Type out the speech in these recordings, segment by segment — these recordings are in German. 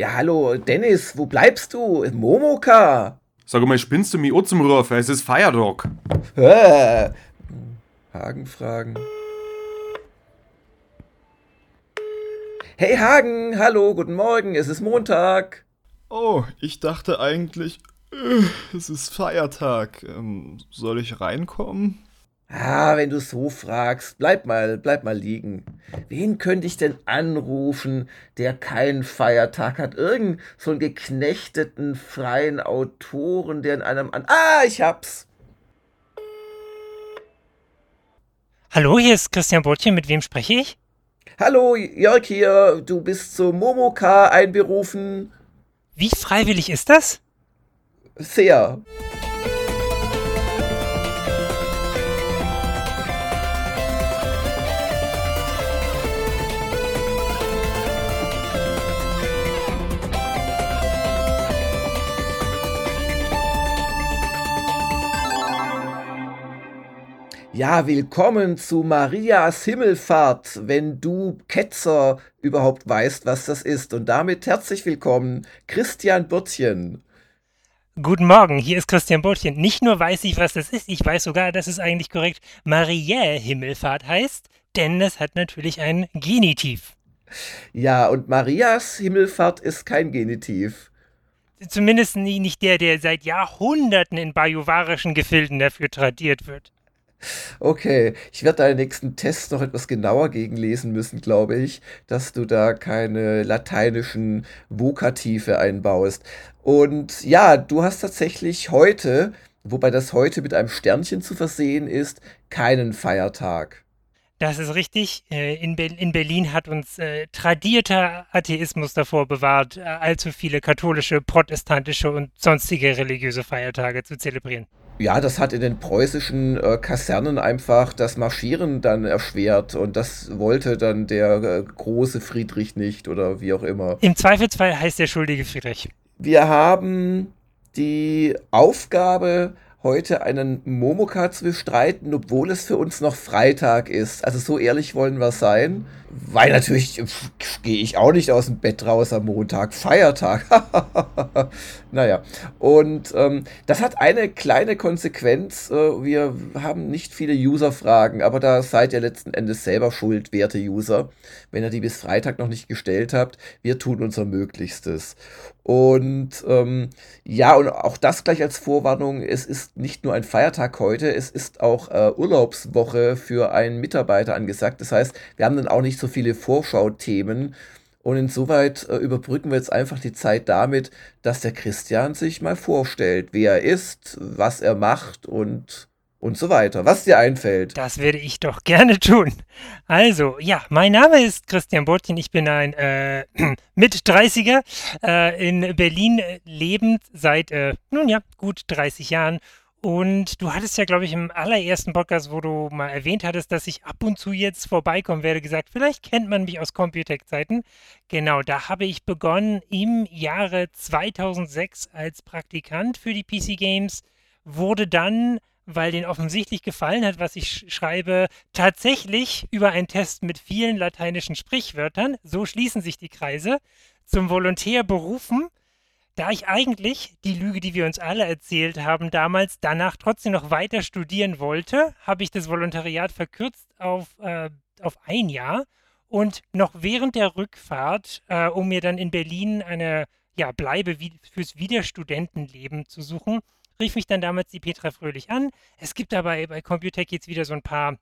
Ja, hallo, Dennis, wo bleibst du? Momoka! Sag mal, spinnst du mich auch zum Rufen? Es ist Feiertag. Äh, Hagen fragen. Hey Hagen, hallo, guten Morgen, es ist Montag. Oh, ich dachte eigentlich, äh, es ist Feiertag. Ähm, soll ich reinkommen? Ah, wenn du so fragst, bleib mal, bleib mal liegen. Wen könnte ich denn anrufen, der keinen Feiertag hat? Irgend so einen geknechteten freien Autoren, der in einem an. Ah, ich hab's! Hallo, hier ist Christian Botchen, mit wem spreche ich? Hallo, Jörg hier, du bist zu Momoka einberufen. Wie freiwillig ist das? Sehr. Ja, willkommen zu Marias Himmelfahrt, wenn du Ketzer überhaupt weißt, was das ist. Und damit herzlich willkommen, Christian Bürtchen. Guten Morgen, hier ist Christian Bürtchen. Nicht nur weiß ich, was das ist, ich weiß sogar, dass es eigentlich korrekt Mariä Himmelfahrt heißt, denn es hat natürlich ein Genitiv. Ja, und Marias Himmelfahrt ist kein Genitiv. Zumindest nicht der, der seit Jahrhunderten in bajuwarischen Gefilden dafür tradiert wird. Okay, ich werde deinen nächsten Test noch etwas genauer gegenlesen müssen, glaube ich, dass du da keine lateinischen Vokative einbaust. Und ja, du hast tatsächlich heute, wobei das heute mit einem Sternchen zu versehen ist, keinen Feiertag. Das ist richtig. Äh, in, Be in Berlin hat uns äh, tradierter Atheismus davor bewahrt, äh, allzu viele katholische, protestantische und sonstige religiöse Feiertage zu zelebrieren. Ja, das hat in den preußischen äh, Kasernen einfach das Marschieren dann erschwert und das wollte dann der äh, große Friedrich nicht oder wie auch immer. Im Zweifelsfall heißt der schuldige Friedrich. Wir haben die Aufgabe, heute einen Momoka zu bestreiten, obwohl es für uns noch Freitag ist. Also so ehrlich wollen wir sein. Weil natürlich gehe ich auch nicht aus dem Bett raus am Montag. Feiertag. naja. Und ähm, das hat eine kleine Konsequenz. Äh, wir haben nicht viele User-Fragen, aber da seid ihr letzten Endes selber schuld, werte User, wenn ihr die bis Freitag noch nicht gestellt habt. Wir tun unser Möglichstes. Und ähm, ja, und auch das gleich als Vorwarnung, es ist nicht nur ein Feiertag heute, es ist auch äh, Urlaubswoche für einen Mitarbeiter angesagt. Das heißt, wir haben dann auch nicht so viele Vorschau-Themen. Und insoweit äh, überbrücken wir jetzt einfach die Zeit damit, dass der Christian sich mal vorstellt, wer er ist, was er macht und und so weiter. Was dir einfällt. Das werde ich doch gerne tun. Also, ja, mein Name ist Christian Bottchen. Ich bin ein äh, Mit-30er äh, in Berlin lebend seit, äh, nun ja, gut 30 Jahren und du hattest ja, glaube ich, im allerersten Podcast, wo du mal erwähnt hattest, dass ich ab und zu jetzt vorbeikommen werde, gesagt, vielleicht kennt man mich aus Computec-Zeiten. Genau, da habe ich begonnen im Jahre 2006 als Praktikant für die PC Games, wurde dann, weil denen offensichtlich gefallen hat, was ich schreibe, tatsächlich über einen Test mit vielen lateinischen Sprichwörtern, so schließen sich die Kreise, zum Volontär berufen da ich eigentlich die Lüge, die wir uns alle erzählt haben, damals danach trotzdem noch weiter studieren wollte, habe ich das Volontariat verkürzt auf, äh, auf ein Jahr. Und noch während der Rückfahrt, äh, um mir dann in Berlin eine ja, Bleibe wie, fürs Wiederstudentenleben zu suchen, rief mich dann damals die Petra Fröhlich an. Es gibt dabei bei Computec jetzt wieder so ein paar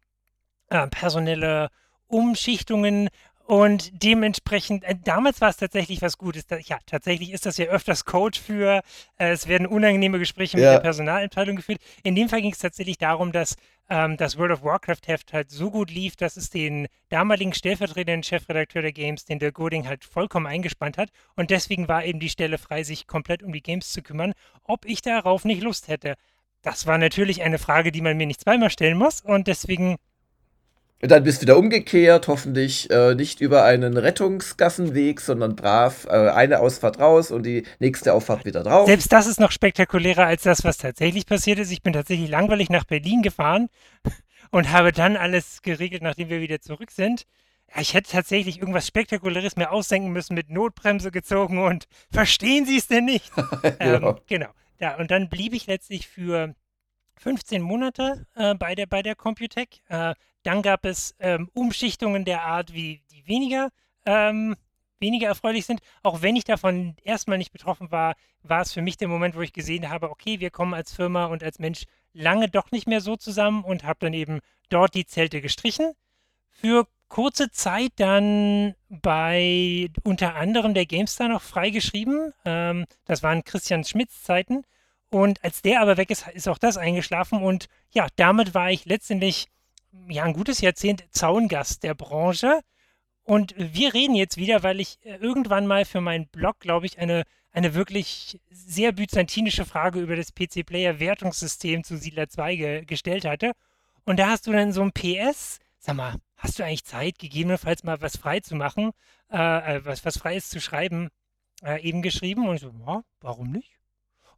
äh, personelle Umschichtungen und dementsprechend, äh, damals war es tatsächlich was Gutes. Da, ja, tatsächlich ist das ja öfters Code für, äh, es werden unangenehme Gespräche ja. mit der Personalabteilung geführt. In dem Fall ging es tatsächlich darum, dass ähm, das World of Warcraft-Heft halt so gut lief, dass es den damaligen stellvertretenden Chefredakteur der Games, den Dirk Goding, halt vollkommen eingespannt hat. Und deswegen war eben die Stelle frei, sich komplett um die Games zu kümmern, ob ich darauf nicht Lust hätte. Das war natürlich eine Frage, die man mir nicht zweimal stellen muss. Und deswegen dann bist du wieder umgekehrt, hoffentlich äh, nicht über einen Rettungsgassenweg, sondern brav äh, eine Ausfahrt raus und die nächste Auffahrt wieder drauf. Selbst das ist noch spektakulärer als das, was tatsächlich passiert ist. Ich bin tatsächlich langweilig nach Berlin gefahren und habe dann alles geregelt, nachdem wir wieder zurück sind. ich hätte tatsächlich irgendwas Spektakuläres mir ausdenken müssen, mit Notbremse gezogen und verstehen Sie es denn nicht? genau. Ähm, genau. Ja, und dann blieb ich letztlich für 15 Monate äh, bei, der, bei der Computec. Äh, dann gab es ähm, Umschichtungen der Art, wie die weniger, ähm, weniger erfreulich sind. Auch wenn ich davon erstmal nicht betroffen war, war es für mich der Moment, wo ich gesehen habe, okay, wir kommen als Firma und als Mensch lange doch nicht mehr so zusammen und habe dann eben dort die Zelte gestrichen. Für kurze Zeit dann bei unter anderem der GameStar noch freigeschrieben. Ähm, das waren Christian Schmidts Zeiten. Und als der aber weg ist, ist auch das eingeschlafen. Und ja, damit war ich letztendlich ja ein gutes Jahrzehnt Zaungast der Branche. Und wir reden jetzt wieder, weil ich äh, irgendwann mal für meinen Blog, glaube ich, eine, eine wirklich sehr byzantinische Frage über das PC-Player-Wertungssystem zu Siedler 2 ge gestellt hatte. Und da hast du dann so ein PS, sag mal, hast du eigentlich Zeit, gegebenenfalls mal was frei zu machen, äh, äh was, was Freies zu schreiben, äh, eben geschrieben? Und ich so, ja, warum nicht?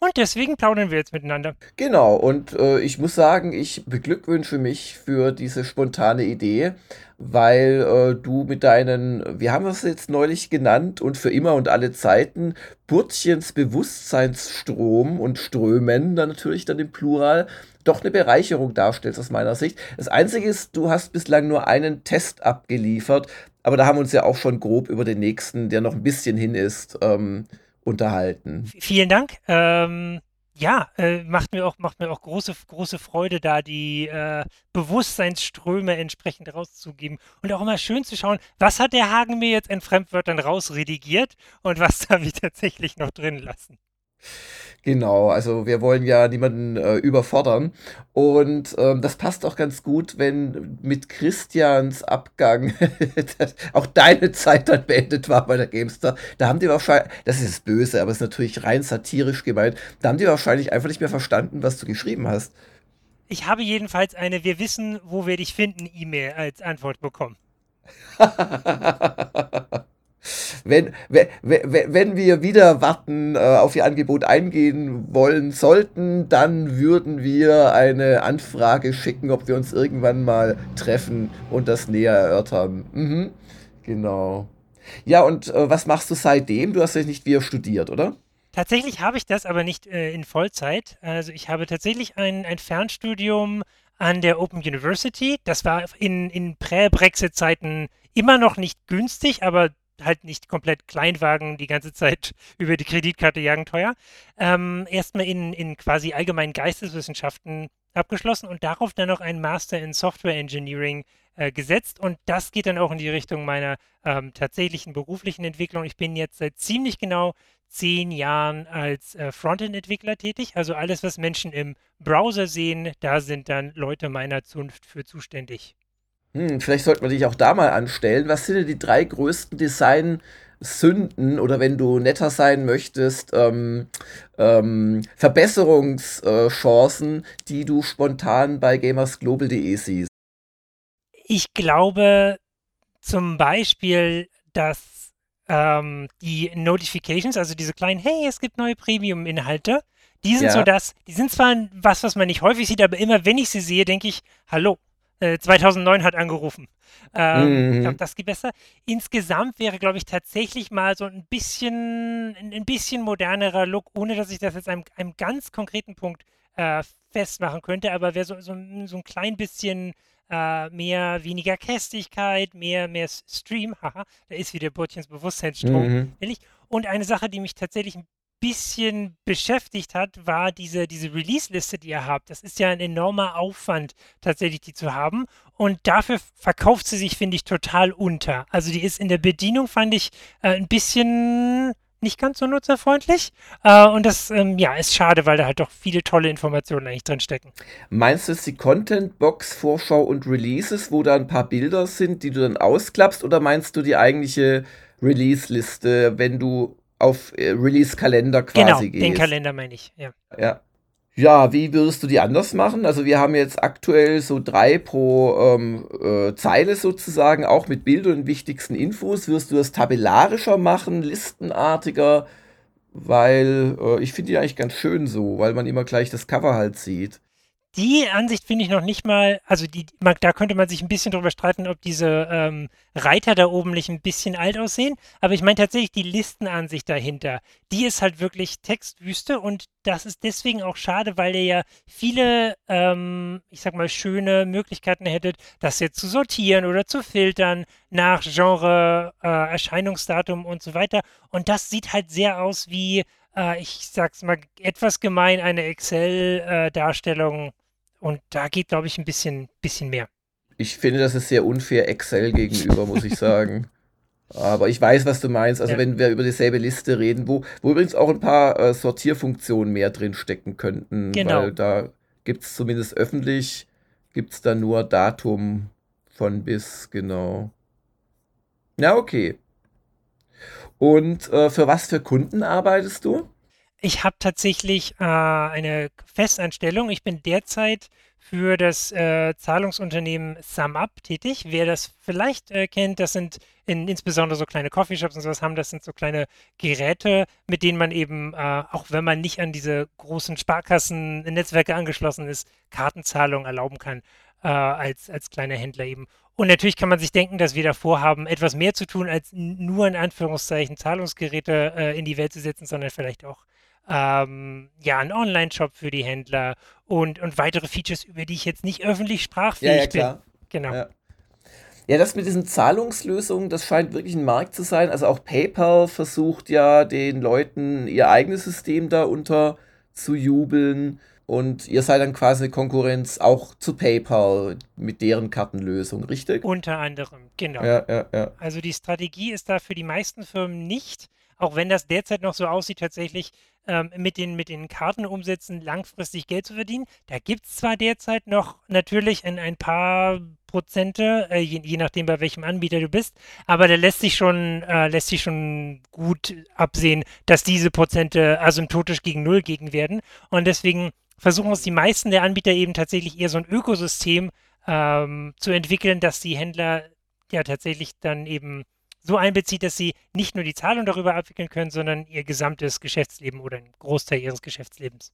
Und deswegen plaudern wir jetzt miteinander. Genau, und äh, ich muss sagen, ich beglückwünsche mich für diese spontane Idee, weil äh, du mit deinen, wie haben wir es jetzt neulich genannt, und für immer und alle Zeiten, Burtchens Bewusstseinsstrom und Strömen, dann natürlich dann im Plural, doch eine Bereicherung darstellst aus meiner Sicht. Das Einzige ist, du hast bislang nur einen Test abgeliefert, aber da haben wir uns ja auch schon grob über den nächsten, der noch ein bisschen hin ist, ähm, unterhalten. Vielen Dank. Ähm, ja, äh, macht mir auch, macht mir auch große, große Freude, da die äh, Bewusstseinsströme entsprechend rauszugeben. Und auch immer schön zu schauen, was hat der Hagen mir jetzt in Fremdwörtern rausredigiert und was darf ich tatsächlich noch drin lassen. Genau, also wir wollen ja niemanden äh, überfordern. Und ähm, das passt auch ganz gut, wenn mit Christians Abgang auch deine Zeit dann beendet war bei der Gamestar. Da haben die wahrscheinlich, das ist böse, aber ist natürlich rein satirisch gemeint, da haben die wahrscheinlich einfach nicht mehr verstanden, was du geschrieben hast. Ich habe jedenfalls eine Wir wissen, wo wir dich finden E-Mail als Antwort bekommen. wenn, wenn, wenn wir wieder warten, äh, auf Ihr Angebot eingehen wollen sollten, dann würden wir eine Anfrage schicken, ob wir uns irgendwann mal treffen und das näher erörtern. Mhm. Genau. Ja, und äh, was machst du seitdem? Du hast ja nicht wieder studiert, oder? Tatsächlich habe ich das aber nicht äh, in Vollzeit. Also ich habe tatsächlich ein, ein Fernstudium an der Open University. Das war in, in Prä-Brexit-Zeiten immer noch nicht günstig, aber halt nicht komplett Kleinwagen die ganze Zeit über die Kreditkarte jagen teuer. Ähm, erstmal in, in quasi allgemeinen Geisteswissenschaften abgeschlossen und darauf dann noch einen Master in Software Engineering äh, gesetzt. Und das geht dann auch in die Richtung meiner ähm, tatsächlichen beruflichen Entwicklung. Ich bin jetzt seit ziemlich genau zehn Jahren als äh, Frontend-Entwickler tätig. Also alles, was Menschen im Browser sehen, da sind dann Leute meiner Zunft für zuständig. Hm, vielleicht sollten wir dich auch da mal anstellen. Was sind denn die drei größten Design-Sünden oder wenn du netter sein möchtest, ähm, ähm, Verbesserungschancen, die du spontan bei gamersglobal.de siehst? Ich glaube zum Beispiel, dass ähm, die Notifications, also diese kleinen, hey, es gibt neue Premium-Inhalte, die sind ja. so das, die sind zwar was, was man nicht häufig sieht, aber immer wenn ich sie sehe, denke ich, hallo, 2009 äh, hat angerufen. Ähm, mhm. Ich glaube, das geht besser. Insgesamt wäre, glaube ich, tatsächlich mal so ein bisschen, ein bisschen modernerer Look, ohne dass ich das jetzt einem, einem ganz konkreten Punkt äh, festmachen könnte, aber wäre so, so, so ein klein bisschen äh, mehr, weniger Kästigkeit, mehr, mehr Stream, haha, da ist wieder Burtchens Bewusstseinsstrom, mhm. Und eine Sache, die mich tatsächlich ein bisschen beschäftigt hat, war diese, diese Release-Liste, die ihr habt. Das ist ja ein enormer Aufwand, tatsächlich die zu haben. Und dafür verkauft sie sich, finde ich, total unter. Also die ist in der Bedienung, fand ich, äh, ein bisschen nicht ganz so nutzerfreundlich. Äh, und das ähm, ja, ist schade, weil da halt doch viele tolle Informationen eigentlich drin stecken. Meinst du es die Content-Box, Vorschau und Releases, wo da ein paar Bilder sind, die du dann ausklappst? Oder meinst du die eigentliche Release-Liste, wenn du auf äh, Release-Kalender quasi genau, gehst. den Kalender meine ich, ja. Ja. Ja, wie würdest du die anders machen? Also wir haben jetzt aktuell so drei pro ähm, äh, Zeile sozusagen, auch mit Bildern und wichtigsten Infos. Wirst du das tabellarischer machen, listenartiger? Weil äh, ich finde die eigentlich ganz schön so, weil man immer gleich das Cover halt sieht. Die Ansicht finde ich noch nicht mal, also die, man, da könnte man sich ein bisschen drüber streiten, ob diese ähm, Reiter da oben nicht ein bisschen alt aussehen. Aber ich meine tatsächlich die Listenansicht dahinter, die ist halt wirklich Textwüste und das ist deswegen auch schade, weil ihr ja viele, ähm, ich sag mal, schöne Möglichkeiten hättet, das jetzt zu sortieren oder zu filtern nach Genre, äh, Erscheinungsdatum und so weiter. Und das sieht halt sehr aus wie äh, ich sag's mal etwas gemein, eine Excel-Darstellung und da geht, glaube ich, ein bisschen, bisschen mehr. Ich finde, das ist sehr unfair Excel gegenüber, muss ich sagen. Aber ich weiß, was du meinst. Also, ja. wenn wir über dieselbe Liste reden, wo, wo übrigens auch ein paar äh, Sortierfunktionen mehr drin stecken könnten. Genau. Weil da gibt es zumindest öffentlich, gibt es da nur Datum von bis, genau. Ja, okay. Und äh, für was für Kunden arbeitest du? Ich habe tatsächlich äh, eine Festanstellung. Ich bin derzeit für das äh, Zahlungsunternehmen SumUp tätig. Wer das vielleicht äh, kennt, das sind in, insbesondere so kleine Coffeeshops und sowas haben, das sind so kleine Geräte, mit denen man eben, äh, auch wenn man nicht an diese großen Sparkassen-Netzwerke angeschlossen ist, Kartenzahlungen erlauben kann äh, als, als kleiner Händler eben. Und natürlich kann man sich denken, dass wir davor haben, etwas mehr zu tun, als nur in Anführungszeichen Zahlungsgeräte äh, in die Welt zu setzen, sondern vielleicht auch ähm, ja, ein Online-Shop für die Händler und, und weitere Features, über die ich jetzt nicht öffentlich sprachfähig ja, ja, klar. bin. Genau. Ja. ja. das mit diesen Zahlungslösungen, das scheint wirklich ein Markt zu sein. Also auch PayPal versucht ja den Leuten ihr eigenes System da unter zu jubeln. Und ihr seid dann quasi Konkurrenz auch zu PayPal mit deren Kartenlösung, richtig? Unter anderem, genau. Ja, ja, ja. Also die Strategie ist da für die meisten Firmen nicht, auch wenn das derzeit noch so aussieht, tatsächlich ähm, mit, den, mit den Kartenumsätzen langfristig Geld zu verdienen. Da gibt es zwar derzeit noch natürlich ein, ein paar Prozente, äh, je, je, nachdem bei welchem Anbieter du bist, aber da lässt sich schon, äh, lässt sich schon gut absehen, dass diese Prozente asymptotisch gegen Null gegen werden. Und deswegen versuchen es die meisten der Anbieter eben tatsächlich eher so ein Ökosystem ähm, zu entwickeln, dass die Händler ja tatsächlich dann eben so einbezieht, dass sie nicht nur die Zahlung darüber abwickeln können, sondern ihr gesamtes Geschäftsleben oder einen Großteil ihres Geschäftslebens.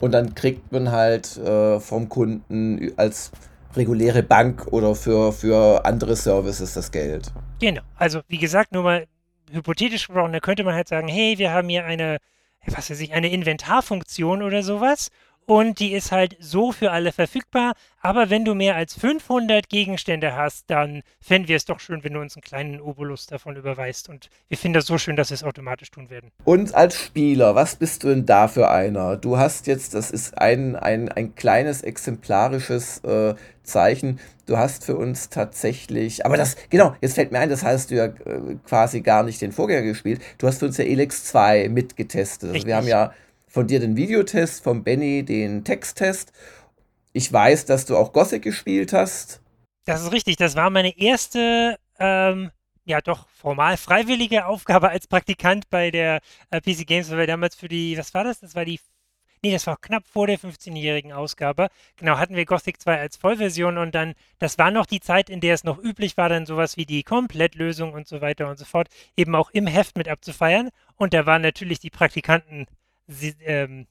Und dann kriegt man halt äh, vom Kunden als reguläre Bank oder für, für andere Services das Geld. Genau. Also wie gesagt, nur mal hypothetisch gesprochen, da könnte man halt sagen, hey, wir haben hier eine, was weiß ich, eine Inventarfunktion oder sowas und die ist halt so für alle verfügbar. Aber wenn du mehr als 500 Gegenstände hast, dann fänden wir es doch schön, wenn du uns einen kleinen Obolus davon überweist. Und wir finden das so schön, dass wir es automatisch tun werden. Und als Spieler, was bist du denn da für einer? Du hast jetzt, das ist ein, ein, ein kleines exemplarisches äh, Zeichen. Du hast für uns tatsächlich, aber das, genau, jetzt fällt mir ein, das hast du ja äh, quasi gar nicht den Vorgänger gespielt. Du hast für uns ja Elex 2 mitgetestet. Also wir haben ja von dir den Videotest, von Benny den Texttest. Ich weiß, dass du auch Gothic gespielt hast. Das ist richtig. Das war meine erste, ähm, ja doch formal freiwillige Aufgabe als Praktikant bei der äh, PC Games, weil wir damals für die, was war das? Das war die, nee, das war knapp vor der 15-jährigen Ausgabe. Genau, hatten wir Gothic 2 als Vollversion und dann, das war noch die Zeit, in der es noch üblich war, dann sowas wie die Komplettlösung und so weiter und so fort eben auch im Heft mit abzufeiern. Und da waren natürlich die Praktikanten sie, ähm,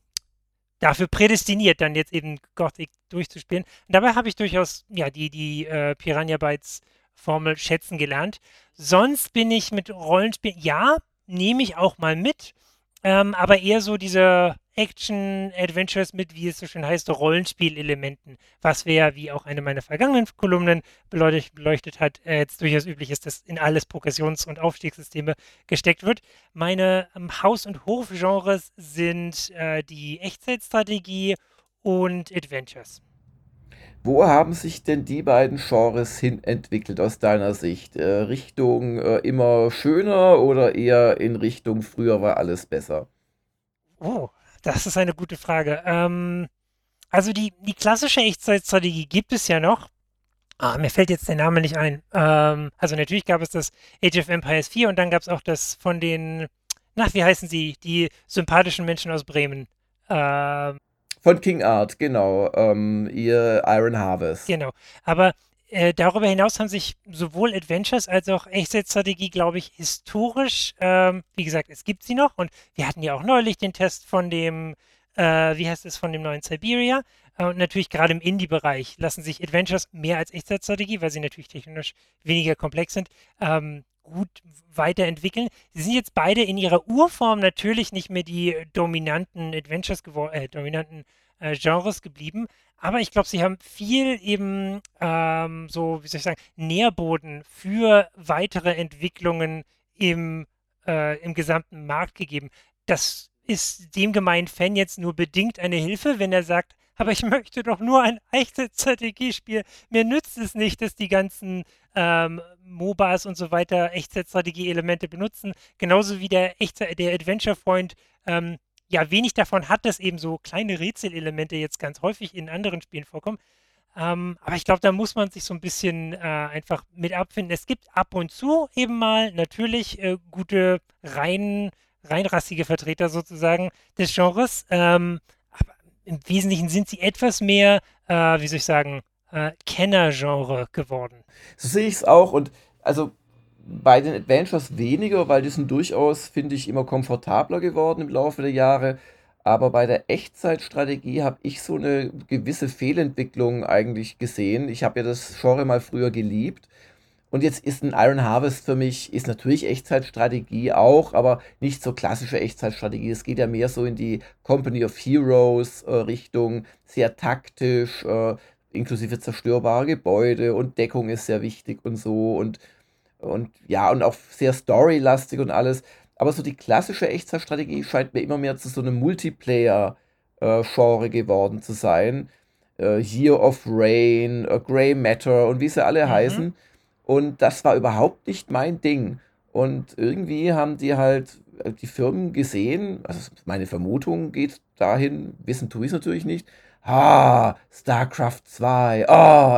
dafür prädestiniert, dann jetzt eben Gothic durchzuspielen. Und dabei habe ich durchaus ja die, die äh, Piranha Bytes Formel schätzen gelernt. Sonst bin ich mit Rollenspielen, ja, nehme ich auch mal mit, ähm, aber eher so diese Action-Adventures mit, wie es so schön heißt, Rollenspielelementen, was wäre, wie auch eine meiner vergangenen Kolumnen beleuchtet, beleuchtet hat, äh, jetzt durchaus üblich ist, dass in alles Progressions- und Aufstiegssysteme gesteckt wird. Meine ähm, Haus- und Hofgenres sind äh, die Echtzeitstrategie und Adventures. Wo haben sich denn die beiden Genres hin entwickelt aus deiner Sicht? Äh, Richtung äh, immer schöner oder eher in Richtung früher war alles besser? Oh, das ist eine gute Frage. Ähm, also die, die klassische Echtzeitstrategie gibt es ja noch. Ah, mir fällt jetzt der Name nicht ein. Ähm, also natürlich gab es das Age of Empires 4 und dann gab es auch das von den, na, wie heißen sie, die sympathischen Menschen aus Bremen. Ähm, von King Art, genau. Ähm, ihr Iron Harvest. Genau. Aber äh, darüber hinaus haben sich sowohl Adventures als auch Echtzeitstrategie, glaube ich, historisch, ähm, wie gesagt, es gibt sie noch und wir hatten ja auch neulich den Test von dem, äh, wie heißt es, von dem neuen Siberia. Äh, und natürlich gerade im Indie-Bereich lassen sich Adventures mehr als Echtzeitstrategie, weil sie natürlich technisch weniger komplex sind, ähm, gut weiterentwickeln. Sie sind jetzt beide in ihrer Urform natürlich nicht mehr die dominanten Adventures geworden, äh, dominanten äh, Genres geblieben, aber ich glaube, sie haben viel eben ähm, so, wie soll ich sagen, Nährboden für weitere Entwicklungen im, äh, im gesamten Markt gegeben. Das ist dem gemeinen Fan jetzt nur bedingt eine Hilfe, wenn er sagt, aber ich möchte doch nur ein echtes Strategiespiel. Mir nützt es nicht, dass die ganzen ähm, MOBAs und so weiter Echtzeitstrategie-Elemente benutzen. Genauso wie der, der Adventure-Freund ähm, ja wenig davon hat, dass eben so kleine Rätselelemente jetzt ganz häufig in anderen Spielen vorkommen. Ähm, aber ich glaube, da muss man sich so ein bisschen äh, einfach mit abfinden. Es gibt ab und zu eben mal natürlich äh, gute, rein, reinrassige Vertreter sozusagen des Genres. Ähm, im Wesentlichen sind sie etwas mehr, äh, wie soll ich sagen, äh, Kennergenre geworden. So sehe ich es auch. Und also bei den Adventures weniger, weil die sind durchaus, finde ich, immer komfortabler geworden im Laufe der Jahre. Aber bei der Echtzeitstrategie habe ich so eine gewisse Fehlentwicklung eigentlich gesehen. Ich habe ja das Genre mal früher geliebt. Und jetzt ist ein Iron Harvest für mich, ist natürlich Echtzeitstrategie auch, aber nicht so klassische Echtzeitstrategie. Es geht ja mehr so in die Company of Heroes äh, Richtung, sehr taktisch, äh, inklusive zerstörbare Gebäude und Deckung ist sehr wichtig und so. Und, und ja, und auch sehr storylastig und alles. Aber so die klassische Echtzeitstrategie scheint mir immer mehr zu so einem Multiplayer-Genre geworden zu sein. Äh, Year of Rain, äh, Grey Matter und wie sie alle mhm. heißen. Und das war überhaupt nicht mein Ding. Und irgendwie haben die halt äh, die Firmen gesehen, also meine Vermutung geht dahin, wissen tue ich es natürlich nicht. Ah, StarCraft 2, oh,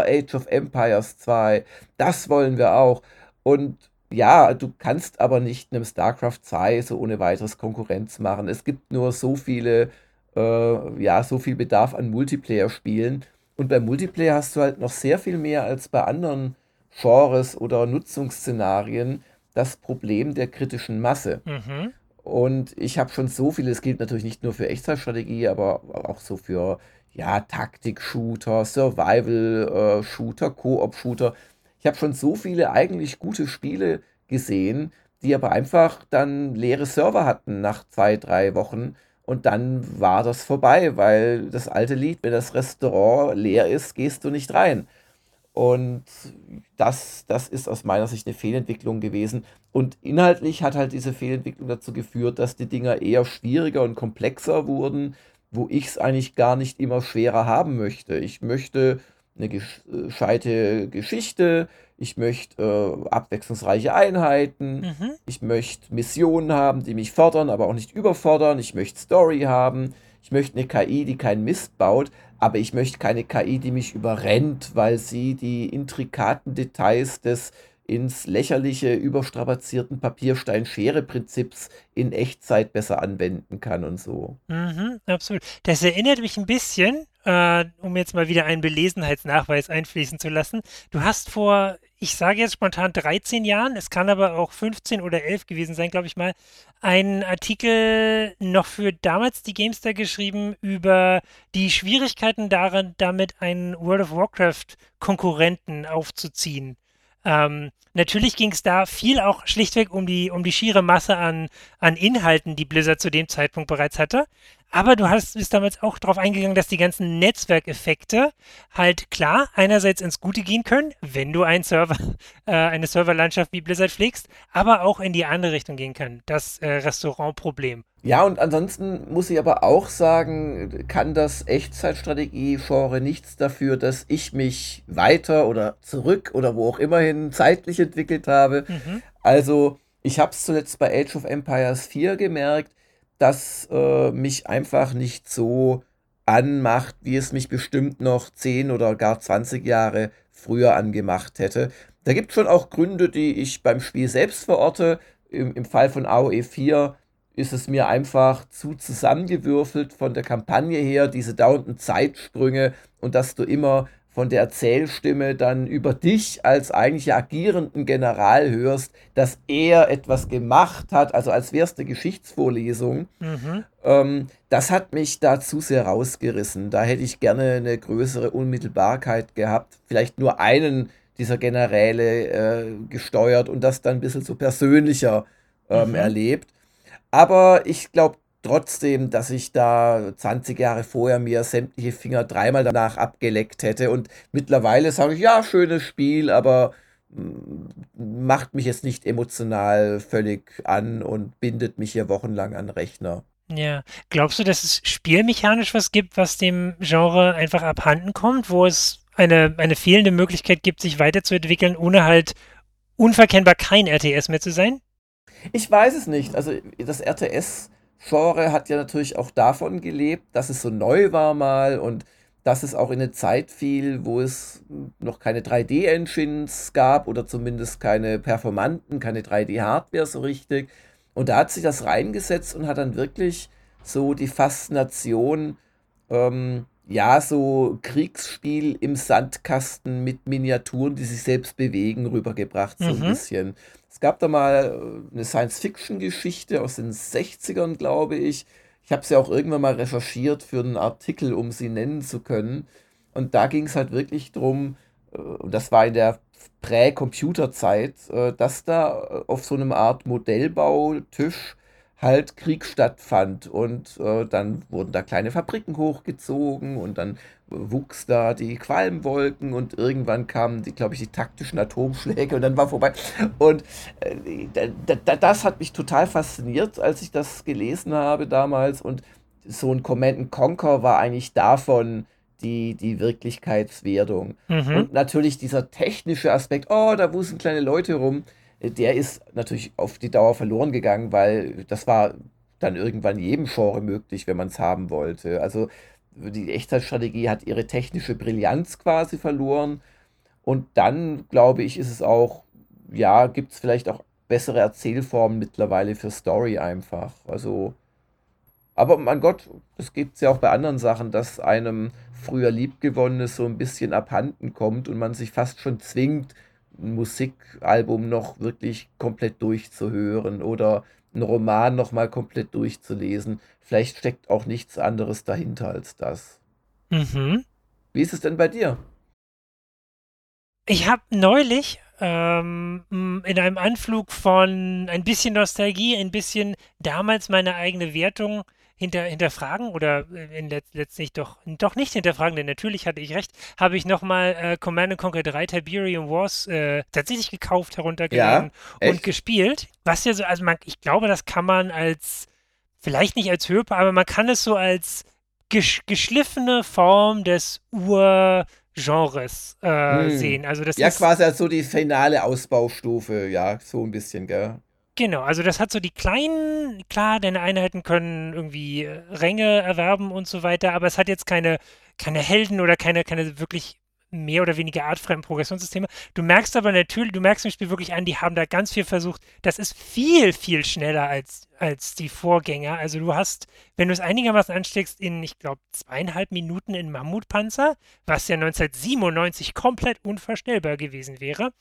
Age of Empires 2, das wollen wir auch. Und ja, du kannst aber nicht einem StarCraft 2 so ohne weiteres Konkurrenz machen. Es gibt nur so viele, äh, ja, so viel Bedarf an Multiplayer-Spielen. Und bei Multiplayer hast du halt noch sehr viel mehr als bei anderen Genres oder Nutzungsszenarien das Problem der kritischen Masse. Mhm. Und ich habe schon so viele, es gilt natürlich nicht nur für Echtzeitstrategie, aber auch so für ja, Taktik-Shooter, Survival-Shooter, Koop-Shooter ich habe schon so viele eigentlich gute Spiele gesehen, die aber einfach dann leere Server hatten nach zwei, drei Wochen. Und dann war das vorbei, weil das alte Lied, wenn das Restaurant leer ist, gehst du nicht rein. Und das, das ist aus meiner Sicht eine Fehlentwicklung gewesen. Und inhaltlich hat halt diese Fehlentwicklung dazu geführt, dass die Dinger eher schwieriger und komplexer wurden, wo ich es eigentlich gar nicht immer schwerer haben möchte. Ich möchte eine gescheite Geschichte, ich möchte äh, abwechslungsreiche Einheiten, mhm. ich möchte Missionen haben, die mich fordern, aber auch nicht überfordern, ich möchte Story haben, ich möchte eine KI, die keinen Mist baut, aber ich möchte keine KI, die mich überrennt, weil sie die intrikaten Details des ins lächerliche überstrapazierten Papierstein-Schere-Prinzips in Echtzeit besser anwenden kann und so. Mhm, absolut. Das erinnert mich ein bisschen, äh, um jetzt mal wieder einen Belesenheitsnachweis einfließen zu lassen. Du hast vor, ich sage jetzt spontan 13 Jahren, es kann aber auch 15 oder 11 gewesen sein, glaube ich mal, einen Artikel noch für damals die Gamestar geschrieben über die Schwierigkeiten daran, damit einen World of Warcraft Konkurrenten aufzuziehen. Ähm, natürlich ging es da viel auch schlichtweg um die, um die schiere Masse an, an Inhalten, die Blizzard zu dem Zeitpunkt bereits hatte. Aber du hast, bist damals auch darauf eingegangen, dass die ganzen Netzwerkeffekte halt klar einerseits ins Gute gehen können, wenn du einen Server, äh, eine Serverlandschaft wie Blizzard pflegst, aber auch in die andere Richtung gehen können. Das äh, Restaurantproblem. Ja, und ansonsten muss ich aber auch sagen, kann das Echtzeitstrategie-Genre nichts dafür, dass ich mich weiter oder zurück oder wo auch immerhin zeitlich entwickelt habe. Mhm. Also, ich habe es zuletzt bei Age of Empires 4 gemerkt, das äh, mich einfach nicht so anmacht, wie es mich bestimmt noch 10 oder gar 20 Jahre früher angemacht hätte. Da gibt es schon auch Gründe, die ich beim Spiel selbst verorte. Im, Im Fall von AOE 4 ist es mir einfach zu zusammengewürfelt von der Kampagne her, diese dauernden Zeitsprünge und dass du immer von der Erzählstimme dann über dich als eigentlich agierenden General hörst, dass er etwas gemacht hat, also als wäre es eine Geschichtsvorlesung. Mhm. Ähm, das hat mich da zu sehr rausgerissen. Da hätte ich gerne eine größere Unmittelbarkeit gehabt. Vielleicht nur einen dieser Generäle äh, gesteuert und das dann ein bisschen so persönlicher ähm, mhm. erlebt. Aber ich glaube trotzdem, dass ich da 20 Jahre vorher mir sämtliche Finger dreimal danach abgeleckt hätte. Und mittlerweile sage ich, ja, schönes Spiel, aber mm, macht mich jetzt nicht emotional völlig an und bindet mich hier wochenlang an Rechner. Ja. Glaubst du, dass es spielmechanisch was gibt, was dem Genre einfach abhanden kommt, wo es eine, eine fehlende Möglichkeit gibt, sich weiterzuentwickeln, ohne halt unverkennbar kein RTS mehr zu sein? Ich weiß es nicht. Also das RTS Genre hat ja natürlich auch davon gelebt, dass es so neu war mal und dass es auch in eine Zeit fiel, wo es noch keine 3D-Engines gab oder zumindest keine performanten, keine 3D-Hardware so richtig. Und da hat sich das reingesetzt und hat dann wirklich so die Faszination, ähm, ja, so Kriegsspiel im Sandkasten mit Miniaturen, die sich selbst bewegen, rübergebracht, so ein mhm. bisschen. Es gab da mal äh, eine Science-Fiction-Geschichte aus den 60ern, glaube ich. Ich habe sie auch irgendwann mal recherchiert für einen Artikel, um sie nennen zu können. Und da ging es halt wirklich darum, äh, und das war in der Prä-Computer-Zeit, äh, dass da auf so einem Art Modellbautisch halt Krieg stattfand. Und äh, dann wurden da kleine Fabriken hochgezogen und dann wuchs da die Qualmwolken und irgendwann kamen die, glaube ich, die taktischen Atomschläge und dann war vorbei. Und äh, das hat mich total fasziniert, als ich das gelesen habe damals. Und so ein Command Conquer war eigentlich davon die, die Wirklichkeitswertung. Mhm. Und natürlich dieser technische Aspekt, oh, da wusen kleine Leute rum, der ist natürlich auf die Dauer verloren gegangen, weil das war dann irgendwann jedem Genre möglich, wenn man es haben wollte. Also die Echtzeitstrategie hat ihre technische Brillanz quasi verloren. Und dann, glaube ich, ist es auch, ja, gibt es vielleicht auch bessere Erzählformen mittlerweile für Story einfach. Also, aber mein Gott, das gibt es ja auch bei anderen Sachen, dass einem früher Liebgewonnenes so ein bisschen abhanden kommt und man sich fast schon zwingt, ein Musikalbum noch wirklich komplett durchzuhören oder einen Roman noch mal komplett durchzulesen. Vielleicht steckt auch nichts anderes dahinter als das. Mhm. Wie ist es denn bei dir? Ich habe neulich ähm, in einem Anflug von ein bisschen Nostalgie, ein bisschen damals meine eigene Wertung hinter, hinterfragen oder äh, letztlich doch, doch nicht hinterfragen, denn natürlich hatte ich recht, habe ich nochmal äh, Command Conquer 3 Tiberium Wars äh, tatsächlich gekauft, heruntergeladen ja, und gespielt. Was ja so, also man, ich glaube, das kann man als, vielleicht nicht als Höhepunkt, aber man kann es so als gesch geschliffene Form des Urgenres äh, hm. sehen. Also das ja, quasi als so die finale Ausbaustufe, ja, so ein bisschen, gell? Genau, also das hat so die kleinen, klar, deine Einheiten können irgendwie äh, Ränge erwerben und so weiter, aber es hat jetzt keine, keine Helden oder keine, keine wirklich mehr oder weniger artfreien Progressionssysteme. Du merkst aber natürlich, du merkst im Spiel wirklich an, die haben da ganz viel versucht. Das ist viel, viel schneller als, als die Vorgänger. Also du hast, wenn du es einigermaßen ansteckst, in, ich glaube, zweieinhalb Minuten in Mammutpanzer, was ja 1997 komplett unvorstellbar gewesen wäre,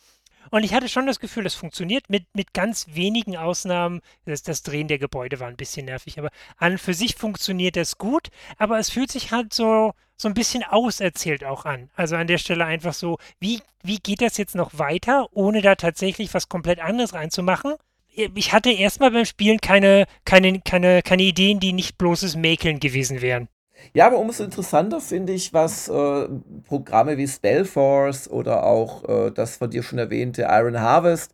und ich hatte schon das Gefühl, das funktioniert mit, mit ganz wenigen Ausnahmen. Das, das Drehen der Gebäude war ein bisschen nervig, aber an für sich funktioniert das gut. Aber es fühlt sich halt so, so ein bisschen auserzählt auch an. Also an der Stelle einfach so, wie, wie geht das jetzt noch weiter, ohne da tatsächlich was komplett anderes reinzumachen? Ich hatte erstmal beim Spielen keine, keine, keine, keine Ideen, die nicht bloßes Mäkeln gewesen wären. Ja, aber umso interessanter finde ich, was äh, Programme wie Spellforce oder auch äh, das von dir schon erwähnte Iron Harvest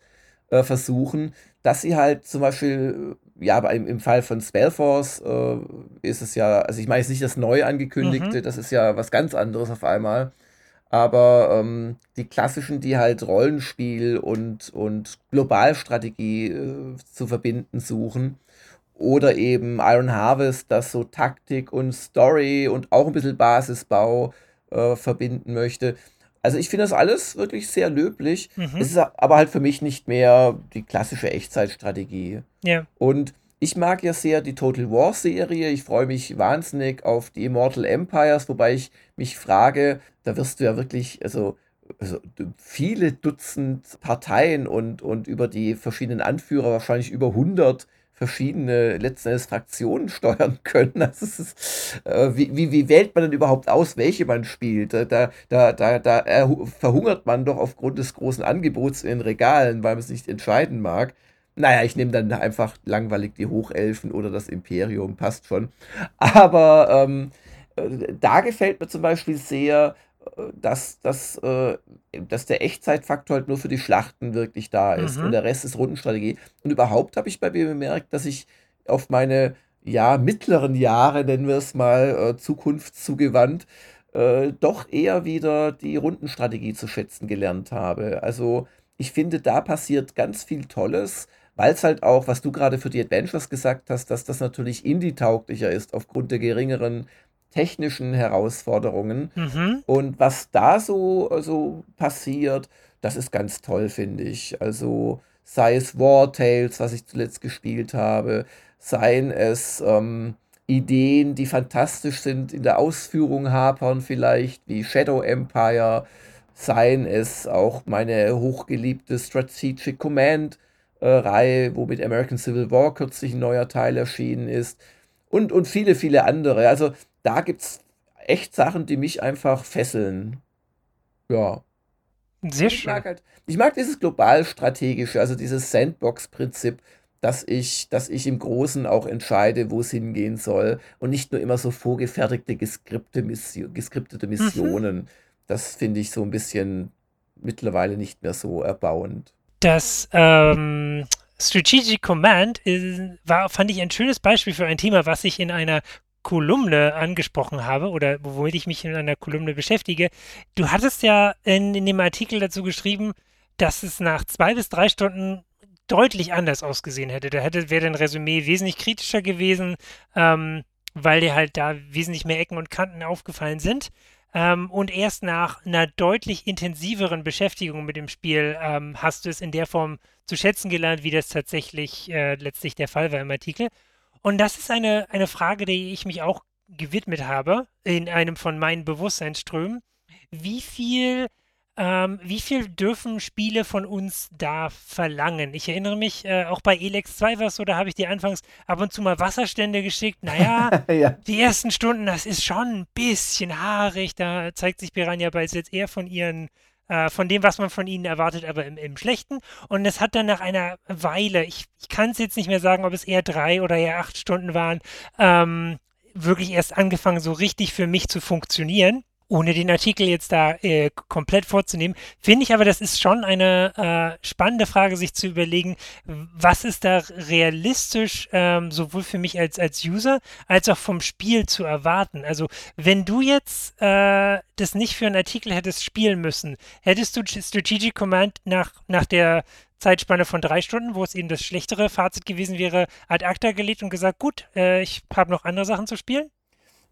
äh, versuchen, dass sie halt zum Beispiel, äh, ja, im, im Fall von Spellforce äh, ist es ja, also ich meine jetzt nicht das neu angekündigte, mhm. das ist ja was ganz anderes auf einmal, aber ähm, die klassischen, die halt Rollenspiel und, und Globalstrategie äh, zu verbinden suchen oder eben Iron Harvest, das so Taktik und Story und auch ein bisschen Basisbau äh, verbinden möchte. Also ich finde das alles wirklich sehr löblich. Mhm. Es ist aber halt für mich nicht mehr die klassische Echtzeitstrategie. Ja. Und Ich mag ja sehr die Total War Serie. Ich freue mich wahnsinnig auf die Immortal Empires, wobei ich mich frage, da wirst du ja wirklich, also, also viele Dutzend Parteien und, und über die verschiedenen Anführer, wahrscheinlich über 100 verschiedene letzten Endes Fraktionen steuern können. Also ist, äh, wie, wie, wie, wählt man denn überhaupt aus, welche man spielt? Da, da, da, da verhungert man doch aufgrund des großen Angebots in den Regalen, weil man es nicht entscheiden mag. Naja, ich nehme dann einfach langweilig die Hochelfen oder das Imperium, passt schon. Aber ähm, äh, da gefällt mir zum Beispiel sehr, dass, dass, äh, dass der Echtzeitfaktor halt nur für die Schlachten wirklich da ist mhm. und der Rest ist Rundenstrategie. Und überhaupt habe ich bei mir bemerkt, dass ich auf meine ja, mittleren Jahre, nennen wir es mal, äh, zukunftszugewandt, äh, doch eher wieder die Rundenstrategie zu schätzen gelernt habe. Also ich finde, da passiert ganz viel Tolles, weil es halt auch, was du gerade für die Adventures gesagt hast, dass das natürlich indie-tauglicher ist aufgrund der geringeren technischen Herausforderungen. Mhm. Und was da so also passiert, das ist ganz toll, finde ich. Also sei es War Tales, was ich zuletzt gespielt habe, seien es ähm, Ideen, die fantastisch sind, in der Ausführung hapern vielleicht, wie Shadow Empire, seien es auch meine hochgeliebte Strategic Command äh, Reihe, wo mit American Civil War kürzlich ein neuer Teil erschienen ist und, und viele, viele andere. Also da gibt es echt Sachen, die mich einfach fesseln. Ja. Sehr schön. Ich mag, halt, ich mag dieses global-strategische, also dieses Sandbox-Prinzip, dass ich, dass ich im Großen auch entscheide, wo es hingehen soll und nicht nur immer so vorgefertigte, geskripte Mission, geskriptete mhm. Missionen. Mhm. Das finde ich so ein bisschen mittlerweile nicht mehr so erbauend. Das ähm, Strategic Command ist, war, fand ich ein schönes Beispiel für ein Thema, was ich in einer Kolumne angesprochen habe oder womit ich mich in einer Kolumne beschäftige. Du hattest ja in, in dem Artikel dazu geschrieben, dass es nach zwei bis drei Stunden deutlich anders ausgesehen hätte. Da hätte wäre dein Resümee wesentlich kritischer gewesen, ähm, weil dir halt da wesentlich mehr Ecken und Kanten aufgefallen sind. Ähm, und erst nach einer deutlich intensiveren Beschäftigung mit dem Spiel ähm, hast du es in der Form zu schätzen gelernt, wie das tatsächlich äh, letztlich der Fall war im Artikel. Und das ist eine, eine Frage, der ich mich auch gewidmet habe, in einem von meinen Bewusstseinsströmen. Wie viel, ähm, wie viel dürfen Spiele von uns da verlangen? Ich erinnere mich, äh, auch bei Elex 2 war es so, da habe ich dir anfangs ab und zu mal Wasserstände geschickt. Naja, ja. die ersten Stunden, das ist schon ein bisschen haarig. Da zeigt sich Piranha Bytes jetzt eher von ihren äh, von dem, was man von ihnen erwartet, aber im, im Schlechten. Und es hat dann nach einer Weile, ich, ich kann es jetzt nicht mehr sagen, ob es eher drei oder eher acht Stunden waren, ähm, wirklich erst angefangen, so richtig für mich zu funktionieren ohne den Artikel jetzt da äh, komplett vorzunehmen, finde ich aber, das ist schon eine äh, spannende Frage, sich zu überlegen, was ist da realistisch ähm, sowohl für mich als, als User als auch vom Spiel zu erwarten. Also wenn du jetzt äh, das nicht für einen Artikel hättest spielen müssen, hättest du Strategic Command nach, nach der Zeitspanne von drei Stunden, wo es eben das schlechtere Fazit gewesen wäre, ad acta gelegt und gesagt, gut, äh, ich habe noch andere Sachen zu spielen?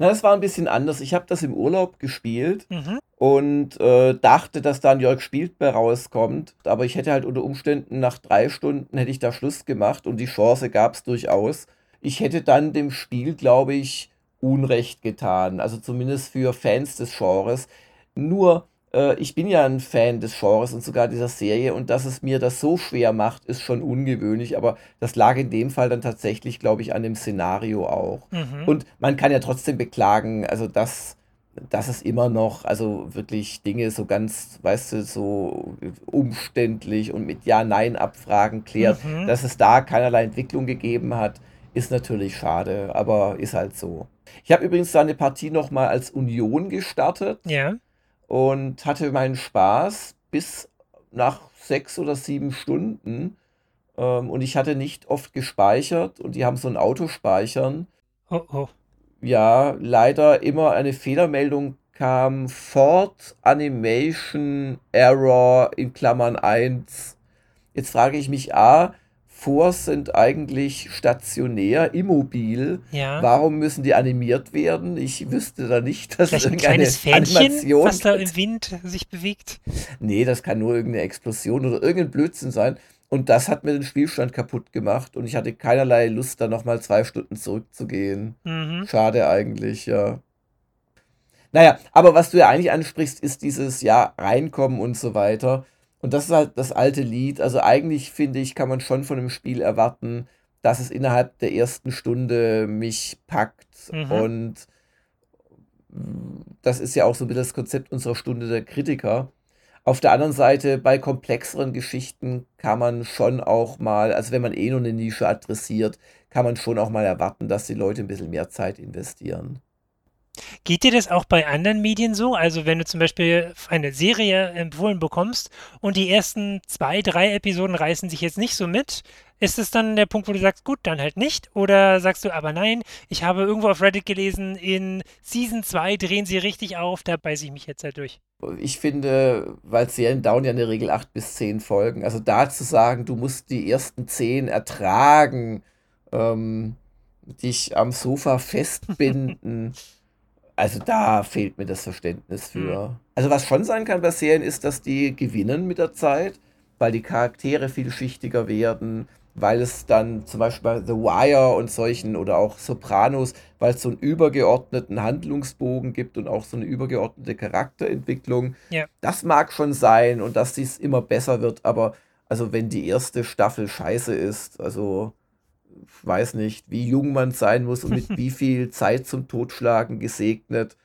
Na, das war ein bisschen anders. Ich habe das im Urlaub gespielt mhm. und äh, dachte, dass da ein Jörg Spieltbei rauskommt. Aber ich hätte halt unter Umständen nach drei Stunden hätte ich da Schluss gemacht und die Chance gab es durchaus. Ich hätte dann dem Spiel, glaube ich, Unrecht getan. Also zumindest für Fans des Genres. Nur äh, ich bin ja ein Fan des Genres und sogar dieser Serie und dass es mir das so schwer macht, ist schon ungewöhnlich, aber das lag in dem Fall dann tatsächlich, glaube ich, an dem Szenario auch. Mhm. Und man kann ja trotzdem beklagen, also dass dass es immer noch, also wirklich Dinge so ganz, weißt du, so umständlich und mit Ja-Nein-Abfragen klärt, mhm. dass es da keinerlei Entwicklung gegeben hat, ist natürlich schade, aber ist halt so. Ich habe übrigens da eine Partie nochmal als Union gestartet. Ja und hatte meinen Spaß bis nach sechs oder sieben Stunden. Ähm, und ich hatte nicht oft gespeichert und die haben so ein Autospeichern. Oh, oh. Ja, leider immer eine Fehlermeldung kam. Ford Animation Error in Klammern 1. Jetzt frage ich mich A, Force sind eigentlich stationär, immobil. Ja. Warum müssen die animiert werden? Ich wüsste da nicht, dass Vielleicht ein kleines Fähnchen, Animation was da im Wind sich bewegt. Nee, das kann nur irgendeine Explosion oder irgendein Blödsinn sein. Und das hat mir den Spielstand kaputt gemacht und ich hatte keinerlei Lust, da nochmal zwei Stunden zurückzugehen. Mhm. Schade eigentlich, ja. Naja, aber was du ja eigentlich ansprichst, ist dieses Ja, reinkommen und so weiter. Und das ist halt das alte Lied. Also eigentlich finde ich, kann man schon von dem Spiel erwarten, dass es innerhalb der ersten Stunde mich packt. Mhm. Und das ist ja auch so ein bisschen das Konzept unserer Stunde der Kritiker. Auf der anderen Seite, bei komplexeren Geschichten kann man schon auch mal, also wenn man eh nur eine Nische adressiert, kann man schon auch mal erwarten, dass die Leute ein bisschen mehr Zeit investieren. Geht dir das auch bei anderen Medien so? Also wenn du zum Beispiel eine Serie empfohlen bekommst und die ersten zwei, drei Episoden reißen sich jetzt nicht so mit, ist es dann der Punkt, wo du sagst, gut, dann halt nicht? Oder sagst du, aber nein, ich habe irgendwo auf Reddit gelesen, in Season 2 drehen sie richtig auf, da beiße ich mich jetzt halt durch. Ich finde, weil Serien dauern ja in der Regel acht bis zehn Folgen, also da zu sagen, du musst die ersten zehn ertragen, ähm, dich am Sofa festbinden, also da fehlt mir das Verständnis für. Mhm. Also was schon sein kann bei Serien ist, dass die gewinnen mit der Zeit, weil die Charaktere vielschichtiger werden, weil es dann zum Beispiel bei The Wire und solchen oder auch Sopranos, weil es so einen übergeordneten Handlungsbogen gibt und auch so eine übergeordnete Charakterentwicklung. Ja. Das mag schon sein und dass dies immer besser wird, aber also wenn die erste Staffel scheiße ist, also weiß nicht, wie jung man sein muss und mit wie viel Zeit zum Totschlagen gesegnet,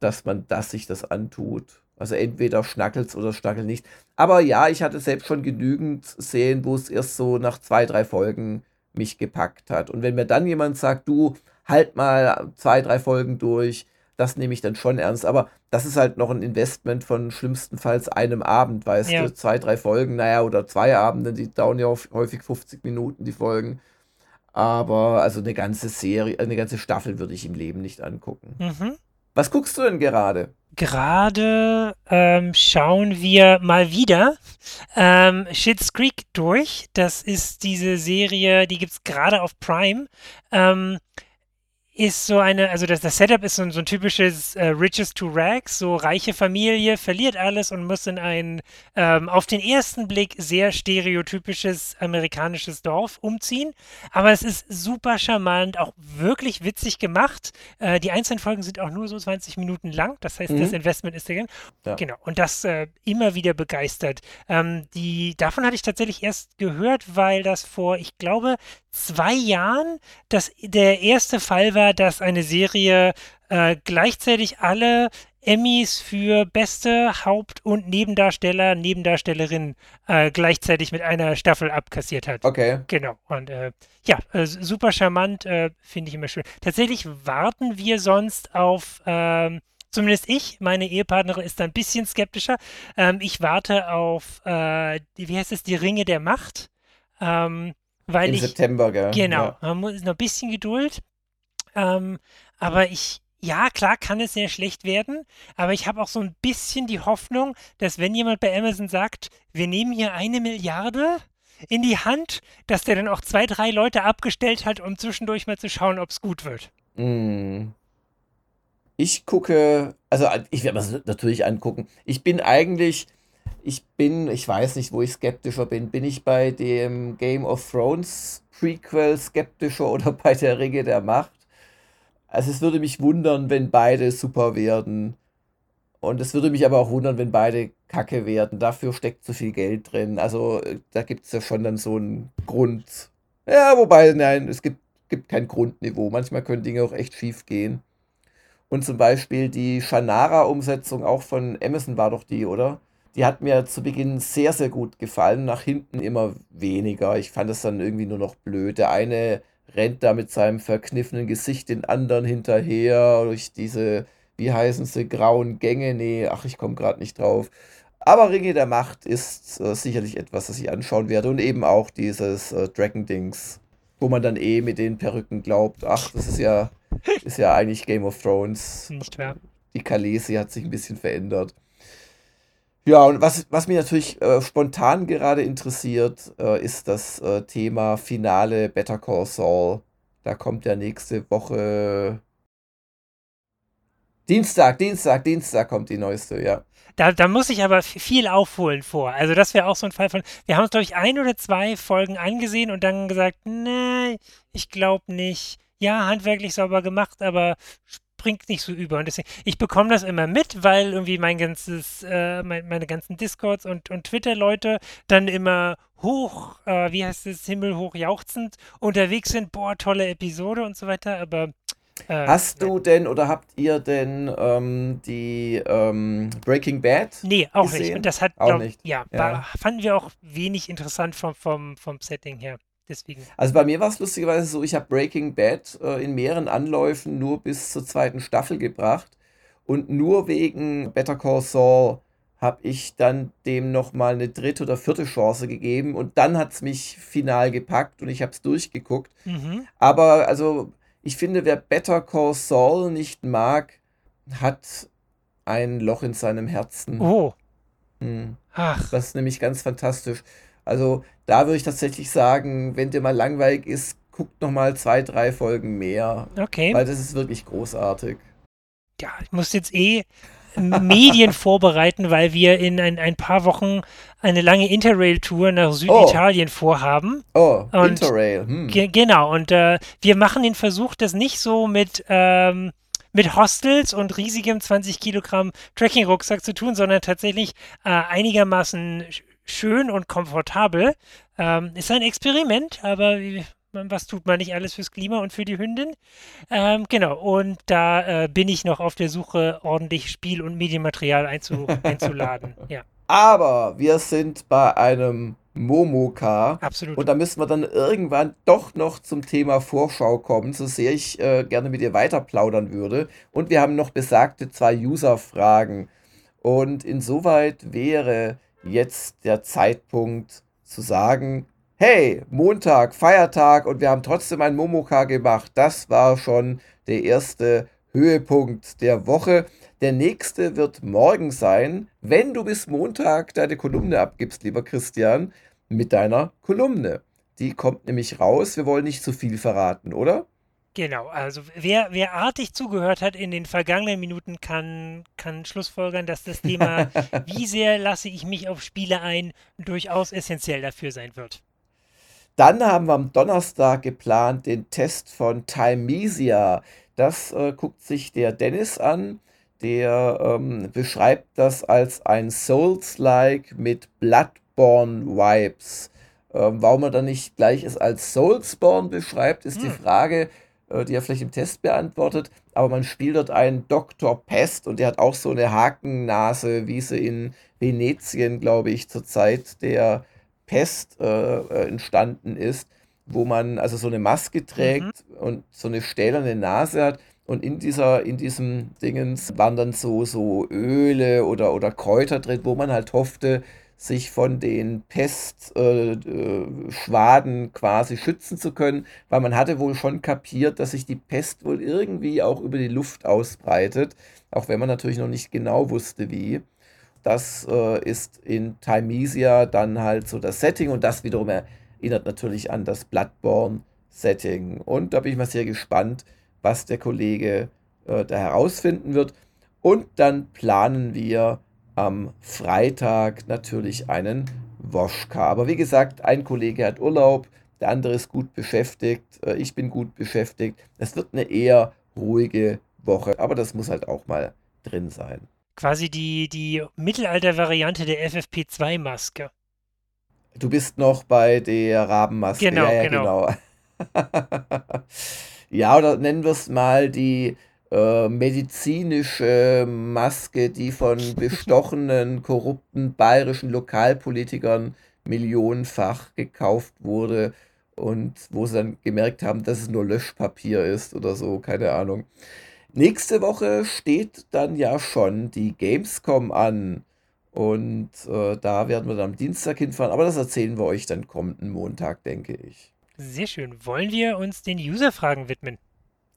dass man das sich das antut. Also entweder schnackelt's oder schnackelt nicht. Aber ja, ich hatte selbst schon genügend Szenen, wo es erst so nach zwei, drei Folgen mich gepackt hat. Und wenn mir dann jemand sagt, du halt mal zwei, drei Folgen durch, das nehme ich dann schon ernst. Aber das ist halt noch ein Investment von schlimmstenfalls einem Abend, weißt Ja. du, zwei, drei Folgen, naja, oder zwei Abende, die dauern ja häufig 50 Minuten, die Folgen. Aber also eine ganze Serie, eine ganze Staffel würde ich im Leben nicht angucken. Mhm. Was guckst du denn gerade? Gerade ähm, schauen wir mal wieder ähm, Schitt's Creek durch. Das ist diese Serie, die gibt es gerade auf Prime. Ähm, ist so eine, also das, das Setup ist so, ein- so ein typisches äh, Riches to Rags, so reiche Familie, verliert alles und muss in ein ähm, auf den ersten Blick sehr stereotypisches amerikanisches Dorf umziehen. Aber es ist super charmant, auch wirklich witzig gemacht. Äh, die einzelnen Folgen sind auch nur so 20 Minuten lang, das heißt, das Mhm. Investment ist drin. Ja. Genau, und das äh, immer wieder begeistert. Ähm, die, davon hatte ich tatsächlich erst gehört, weil das vor, ich glaube, zwei Jahren das, der erste Fall war, dass eine Serie äh, gleichzeitig alle Emmys für beste Haupt- und Nebendarsteller, Nebendarstellerin äh, gleichzeitig mit einer Staffel abkassiert hat. Okay. Genau. Und äh, ja, äh, super charmant, äh, finde ich immer schön. Tatsächlich warten wir sonst auf, ähm, zumindest ich, meine Ehepartnerin ist da ein bisschen skeptischer. Ähm, ich warte auf, äh, die, wie heißt es, die Ringe der Macht. Ähm, weil Im ich, September, gell? genau, Ja. man muss noch ein bisschen Geduld. Ähm, aber ich, ja, klar kann es sehr schlecht werden, aber ich habe auch so ein bisschen die Hoffnung, dass wenn jemand bei Amazon sagt, wir nehmen hier eine Milliarde in die Hand, dass der dann auch zwei, drei Leute abgestellt hat, um zwischendurch mal zu schauen, ob es gut wird. Mm. Ich gucke, also ich werde mir das natürlich angucken. Ich bin eigentlich, ich bin, ich weiß nicht, wo ich skeptischer bin. Bin ich bei dem Game of Thrones Prequel skeptischer oder bei der Ringe der Macht? Also es würde mich wundern, wenn beide super werden. Und es würde mich aber auch wundern, wenn beide kacke werden. Dafür steckt zu viel Geld drin. Also äh, da gibt es ja schon dann so einen Grund. Ja, wobei, nein, es gibt, gibt kein Grundniveau. Manchmal können Dinge auch echt schief gehen. Und zum Beispiel die Shannara-Umsetzung auch von Amazon war doch die, oder? Die hat mir zu Beginn sehr, sehr gut gefallen, nach hinten immer weniger. Ich fand es dann irgendwie nur noch blöd. Der eine rennt da mit seinem verkniffenen Gesicht den anderen hinterher durch diese, wie heißen sie, grauen Gänge. Nee, ach, ich komme gerade nicht drauf. Aber Ringe der Macht ist äh, sicherlich etwas, das ich anschauen werde. Und eben auch dieses äh, Dragon-Dings, wo man dann eh mit den Perücken glaubt, ach, das ist ja, ist ja eigentlich Game of Thrones. Nicht wahr? Die Kalesi hat sich ein bisschen verändert. Ja, und was, was mich natürlich äh, spontan gerade interessiert, äh, ist das äh, Thema Finale Better Call Saul. Da kommt ja nächste Woche Dienstag, Dienstag, Dienstag kommt die neueste, ja. Da, da muss ich aber viel aufholen vor. Also das wäre auch so ein Fall von, wir haben uns, glaube ich, ein oder zwei Folgen angesehen und dann gesagt, nee, ich glaube nicht. Ja, handwerklich sauber gemacht, aber springt nicht so über. Und deswegen, ich bekomme das immer mit, weil irgendwie mein ganzes, äh, mein, meine ganzen Discords und, und Twitter-Leute dann immer hoch, äh, wie heißt es, himmelhoch jauchzend unterwegs sind, boah, tolle Episode und so weiter, aber äh, Hast du denn oder habt ihr denn ähm, die ähm, Breaking Bad? Nee, auch gesehen? nicht. Und das hat, auch glaub, nicht. Ja, ja. War, fanden wir auch wenig interessant vom, vom, vom Setting her. Deswegen. Also bei mir war es lustigerweise so, ich habe Breaking Bad äh, in mehreren Anläufen nur bis zur zweiten Staffel gebracht und nur wegen Better Call Saul habe ich dann dem nochmal eine dritte oder vierte Chance gegeben und dann hat es mich final gepackt und ich habe es durchgeguckt. Mhm. Aber also ich finde, wer Better Call Saul nicht mag, hat ein Loch in seinem Herzen. Oh. Hm. Ach. Das ist nämlich ganz fantastisch. Also da würde ich tatsächlich sagen, wenn dir mal langweilig ist, guckt noch mal zwei, drei Folgen mehr. Okay. Weil das ist wirklich großartig. Ja, ich muss jetzt eh Medien vorbereiten, weil wir in ein, ein paar Wochen eine lange Interrail-Tour nach Süditalien oh. vorhaben. Oh, und Interrail. Hm. Genau, und äh, wir machen den Versuch, das nicht so mit, ähm, mit Hostels und riesigem 20 Kilogramm Trekking-Rucksack zu tun, sondern tatsächlich äh, einigermaßen schön und komfortabel. Ähm, ist ein Experiment, aber was tut man nicht alles fürs Klima und für die Hündin? Ähm, genau, und da äh, bin ich noch auf der Suche, ordentlich Spiel- und Medienmaterial einzu einzuladen. Ja. Aber wir sind bei einem Momoka. Absolut. Und da müssen wir dann irgendwann doch noch zum Thema Vorschau kommen, so sehr ich äh, gerne mit dir weiter plaudern würde. Und wir haben noch besagte zwei User-Fragen. Und insoweit wäre jetzt der Zeitpunkt zu sagen, hey, Montag, Feiertag und wir haben trotzdem ein Momoka gemacht. Das war schon der erste Höhepunkt der Woche. Der nächste wird morgen sein, wenn du bis Montag deine Kolumne abgibst, lieber Christian, mit deiner Kolumne. Die kommt nämlich raus. Wir wollen nicht zu viel verraten, oder? Genau, also wer, wer artig zugehört hat in den vergangenen Minuten, kann, kann schlussfolgern, dass das Thema, wie sehr lasse ich mich auf Spiele ein, durchaus essentiell dafür sein wird. Dann haben wir am Donnerstag geplant den Test von Timesia. Das äh, guckt sich der Dennis an. Der ähm, beschreibt das als ein Souls-like mit Bloodborne-Vibes. Ähm, warum er dann nicht gleich es als Soulsborne beschreibt, ist hm. die Frage, die er vielleicht im Test beantwortet. Aber man spielt dort einen Dr. Pest und der hat auch so eine Hakennase, wie sie in Venetien, glaube ich, zur Zeit der Pest äh, äh, entstanden ist, wo man also so eine Maske trägt mhm. und so eine stählerne Nase hat. Und in dieser, in diesem Dingens waren dann so, so Öle oder, oder Kräuter drin, wo man halt hoffte, sich von den Pestschwaden äh, äh, quasi schützen zu können, weil man hatte wohl schon kapiert, dass sich die Pest wohl irgendwie auch über die Luft ausbreitet, auch wenn man natürlich noch nicht genau wusste, wie. Das äh, ist in Timesia dann halt so das Setting und das wiederum erinnert natürlich an das Bloodborne-Setting. Und da bin ich mal sehr gespannt, was der Kollege äh, da herausfinden wird. Und dann planen wir am Freitag natürlich einen Woschka. Aber wie gesagt, ein Kollege hat Urlaub, der andere ist gut beschäftigt, äh, ich bin gut beschäftigt. Es wird eine eher ruhige Woche, aber das muss halt auch mal drin sein quasi die, die Mittelalter-Variante der FFP2-Maske. Du bist noch bei der Rabenmaske. Genau, ja, ja, genau. genau. ja, oder nennen wir es mal die äh, medizinische Maske, die von bestochenen, korrupten bayerischen Lokalpolitikern millionenfach gekauft wurde und wo sie dann gemerkt haben, dass es nur Löschpapier ist oder so, keine Ahnung. Nächste Woche steht dann ja schon die Gamescom an. Und äh, da werden wir dann am Dienstag hinfahren. Aber das erzählen wir euch dann kommenden Montag, denke ich. Sehr schön. Wollen wir uns den User-Fragen widmen?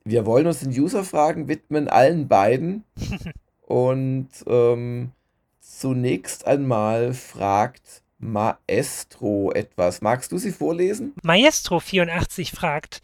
Wir wollen uns den User-Fragen widmen, allen beiden. Und ähm, zunächst einmal fragt Maestro etwas. Magst du sie vorlesen? Maestro84 fragt,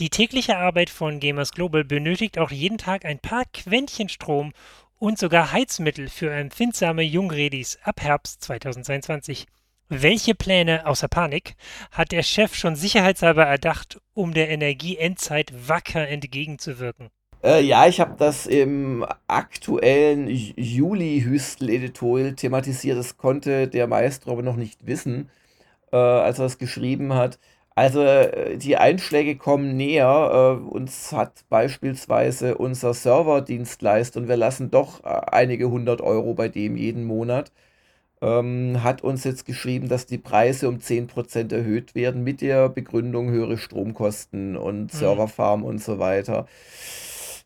Die tägliche Arbeit von Gamers Global benötigt auch jeden Tag ein paar Quäntchen Strom und sogar Heizmittel für empfindsame Jungredis ab Herbst 2022. Welche Pläne außer Panik hat der Chef schon sicherheitshalber erdacht, um der Energieendzeit wacker entgegenzuwirken? Äh, ja, ich habe das im aktuellen Juli-Hüstel-Editorial thematisiert. Das konnte der Maestro aber noch nicht wissen, äh, als er es geschrieben hat. Also äh, die Einschläge kommen näher. Äh, uns hat beispielsweise unser Serverdienstleister, und wir lassen doch äh, einige hundert Euro bei dem jeden Monat, ähm, hat uns jetzt geschrieben, dass die Preise um 10% erhöht werden mit der Begründung höhere Stromkosten und mhm. Serverfarm und so weiter.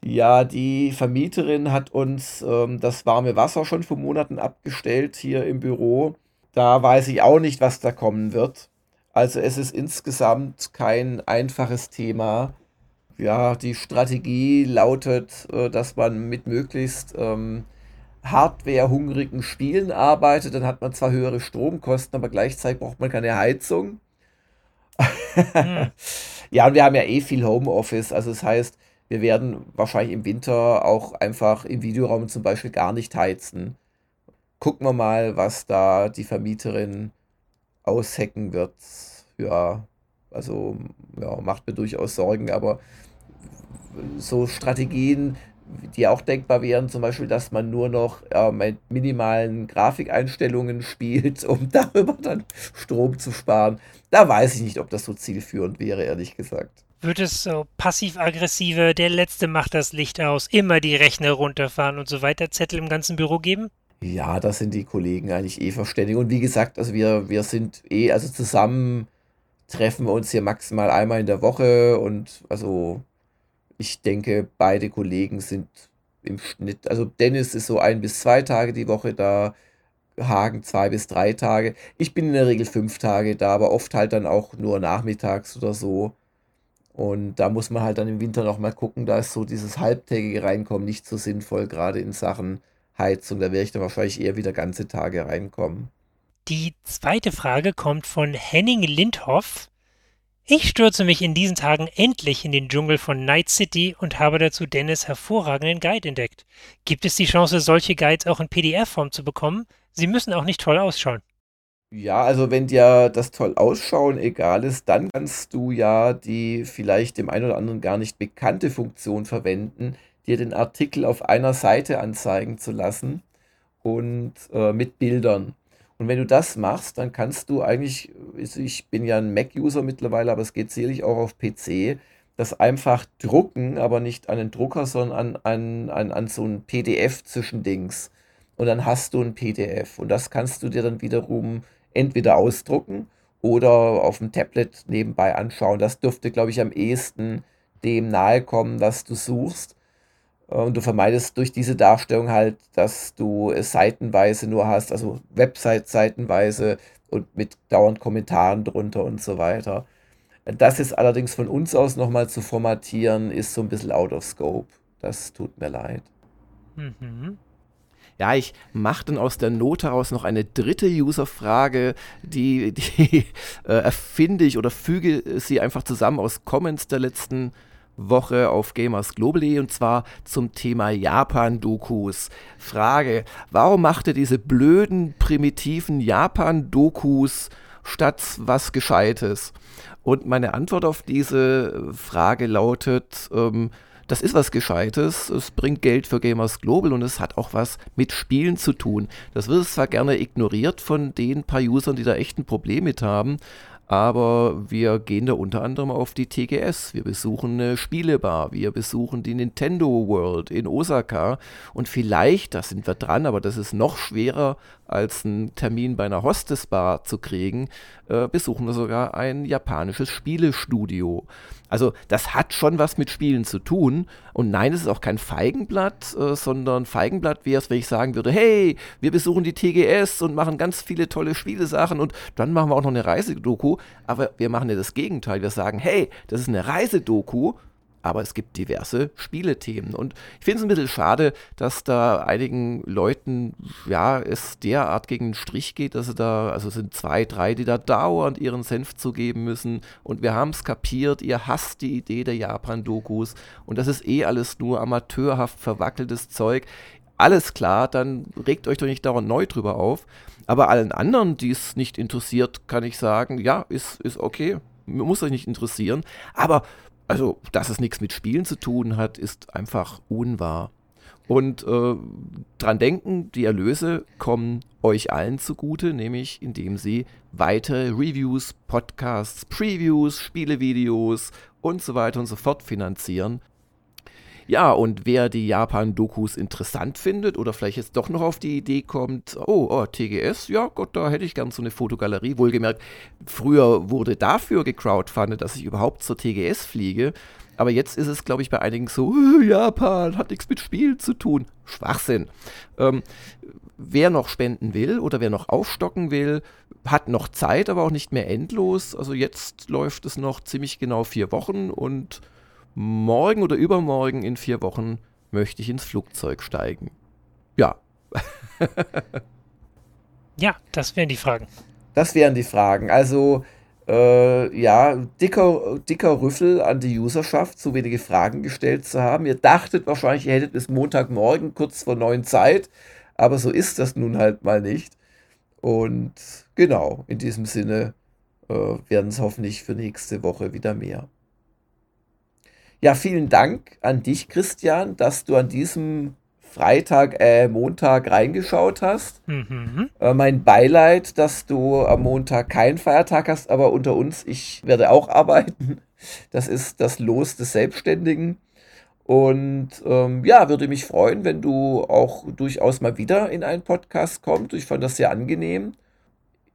Ja, die Vermieterin hat uns ähm, das warme Wasser schon vor Monaten abgestellt hier im Büro. Da weiß ich auch nicht, was da kommen wird. Also es ist insgesamt kein einfaches Thema. Ja, die Strategie lautet, äh, dass man mit möglichst ähm, hardware-hungrigen Spielen arbeitet. Dann hat man zwar höhere Stromkosten, aber gleichzeitig braucht man keine Heizung. hm. Ja, und wir haben ja eh viel Homeoffice. Also das heißt, wir werden wahrscheinlich im Winter auch einfach im Videoraum zum Beispiel gar nicht heizen. Gucken wir mal, was da die Vermieterin aushacken wird. Ja, also ja, macht mir durchaus Sorgen, aber so Strategien, die auch denkbar wären, zum Beispiel, dass man nur noch äh, mit minimalen Grafikeinstellungen spielt, um darüber dann Strom zu sparen. Da weiß ich nicht, ob das so zielführend wäre, ehrlich gesagt. Wird es so passiv-aggressive, der Letzte macht das Licht aus, immer die Rechner runterfahren und so weiter Zettel im ganzen Büro geben? Ja, da sind die Kollegen eigentlich eh verständig. Und wie gesagt, also wir, wir sind eh, also zusammen treffen wir uns hier maximal einmal in der Woche und also ich denke, beide Kollegen sind im Schnitt, also Dennis ist so ein bis zwei Tage die Woche da, Hagen zwei bis drei Tage. Ich bin in der Regel fünf Tage da, aber oft halt dann auch nur nachmittags oder so. Und da muss man halt dann im Winter nochmal gucken, da ist so dieses halbtägige Reinkommen nicht so sinnvoll, gerade in Sachen Heizung. Da werde ich dann wahrscheinlich eher wieder ganze Tage reinkommen. Die zweite Frage kommt von Henning Lindhoff. Ich stürze mich in diesen Tagen endlich in den Dschungel von Night City und habe dazu Dennis hervorragenden Guide entdeckt. Gibt es die Chance, solche Guides auch in PDF-Form zu bekommen? Sie müssen auch nicht toll ausschauen. Ja, also wenn dir das toll ausschauen egal ist, dann kannst du ja die vielleicht dem einen oder anderen gar nicht bekannte Funktion verwenden, dir den Artikel auf einer Seite anzeigen zu lassen und äh, mit Bildern. Und wenn du das machst, dann kannst du eigentlich, ich bin ja ein Mac-User mittlerweile, aber es geht sicherlich auch auf PC, das einfach drucken, aber nicht an den Drucker, sondern an, an, an, an so ein PDF-Zwischendings. Und dann hast du ein PDF. Und das kannst du dir dann wiederum entweder ausdrucken oder auf dem Tablet nebenbei anschauen. Das dürfte, glaube ich, am ehesten dem nahe kommen, was du suchst. Und du vermeidest durch diese Darstellung halt, dass du es seitenweise nur hast, also Website seitenweise und mit dauernd Kommentaren drunter und so weiter. Das ist allerdings von uns aus nochmal zu formatieren, ist so ein bisschen out of scope. Das tut mir leid. Mhm. Ja, ich mache dann aus der Not heraus noch eine dritte User-Frage, die, die äh, erfinde ich oder füge sie einfach zusammen aus Comments der letzten Woche auf Gamers Globally und zwar zum Thema Japan-Dokus. Frage: Warum macht ihr diese blöden, primitiven Japan-Dokus statt was Gescheites? Und meine Antwort auf diese Frage lautet: ähm, das ist was Gescheites, es bringt Geld für Gamers Global und es hat auch was mit Spielen zu tun. Das wird zwar gerne ignoriert von den paar Usern, die da echt ein Problem mit haben, aber wir gehen da unter anderem auf die TGS. Wir besuchen eine Spielebar. Wir besuchen die Nintendo World in Osaka. Und vielleicht, da sind wir dran, aber das ist noch schwerer als einen Termin bei einer Hostessbar zu kriegen, äh, besuchen wir sogar ein japanisches Spielestudio. Also das hat schon was mit Spielen zu tun. Und nein, es ist auch kein Feigenblatt, äh, sondern Feigenblatt wäre es, wenn ich sagen würde, hey, wir besuchen die TGS und machen ganz viele tolle Spielesachen und dann machen wir auch noch eine Reisedoku. Aber wir machen ja das Gegenteil. Wir sagen, hey, das ist eine Reisedoku aber es gibt diverse Spielethemen. Und ich finde es ein bisschen schade, dass da einigen Leuten, ja, es derart gegen den Strich geht, dass sie da, also es sind zwei, drei, die da dauernd ihren Senf zugeben müssen. Und wir haben es kapiert, ihr hasst die Idee der Japan-Dokus. Und das ist eh alles nur amateurhaft verwackeltes Zeug. Alles klar, dann regt euch doch nicht dauernd neu drüber auf. Aber allen anderen, die es nicht interessiert, kann ich sagen, ja, ist, ist okay. Muss euch nicht interessieren. Aber also, dass es nichts mit Spielen zu tun hat, ist einfach unwahr. Und äh, dran denken, die Erlöse kommen euch allen zugute, nämlich indem sie weitere Reviews, Podcasts, Previews, Spielevideos und so weiter und so fort finanzieren. Ja, und wer die Japan-Dokus interessant findet oder vielleicht jetzt doch noch auf die Idee kommt, oh, oh, TGS, ja Gott, da hätte ich gern so eine Fotogalerie. Wohlgemerkt, früher wurde dafür gecrowdfundet, dass ich überhaupt zur TGS fliege. Aber jetzt ist es, glaube ich, bei einigen so, Japan hat nichts mit Spiel zu tun. Schwachsinn. Ähm, wer noch spenden will oder wer noch aufstocken will, hat noch Zeit, aber auch nicht mehr endlos. Also jetzt läuft es noch ziemlich genau vier Wochen und morgen oder übermorgen in vier Wochen möchte ich ins Flugzeug steigen. Ja. ja, das wären die Fragen. Das wären die Fragen. Also, äh, ja, dicker, dicker Rüffel an die Userschaft, so wenige Fragen gestellt zu haben. Ihr dachtet wahrscheinlich, ihr hättet bis Montagmorgen kurz vor neun Zeit, aber so ist das nun halt mal nicht. Und genau, in diesem Sinne äh, werden es hoffentlich für nächste Woche wieder mehr. Ja, vielen Dank an dich, Christian, dass du an diesem Freitag, äh, Montag reingeschaut hast. Mhm. Äh, mein Beileid, dass du am Montag keinen Feiertag hast, aber unter uns, ich werde auch arbeiten. Das ist das Los des Selbstständigen. Und ähm, ja, würde mich freuen, wenn du auch durchaus mal wieder in einen Podcast kommst. Ich fand das sehr angenehm.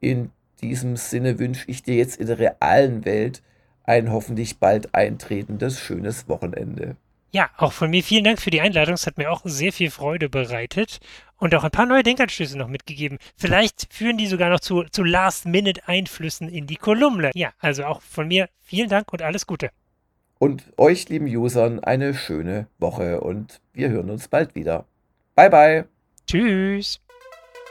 In diesem Sinne wünsche ich dir jetzt in der realen Welt ein hoffentlich bald eintretendes schönes Wochenende. Ja, auch von mir vielen Dank für die Einladung. Es hat mir auch sehr viel Freude bereitet und auch ein paar neue Denkanstöße noch mitgegeben. Vielleicht führen die sogar noch zu, zu Last-Minute-Einflüssen in die Kolumne. Ja, also auch von mir vielen Dank und alles Gute. Und euch, lieben Usern, eine schöne Woche und wir hören uns bald wieder. Bye, bye. Tschüss.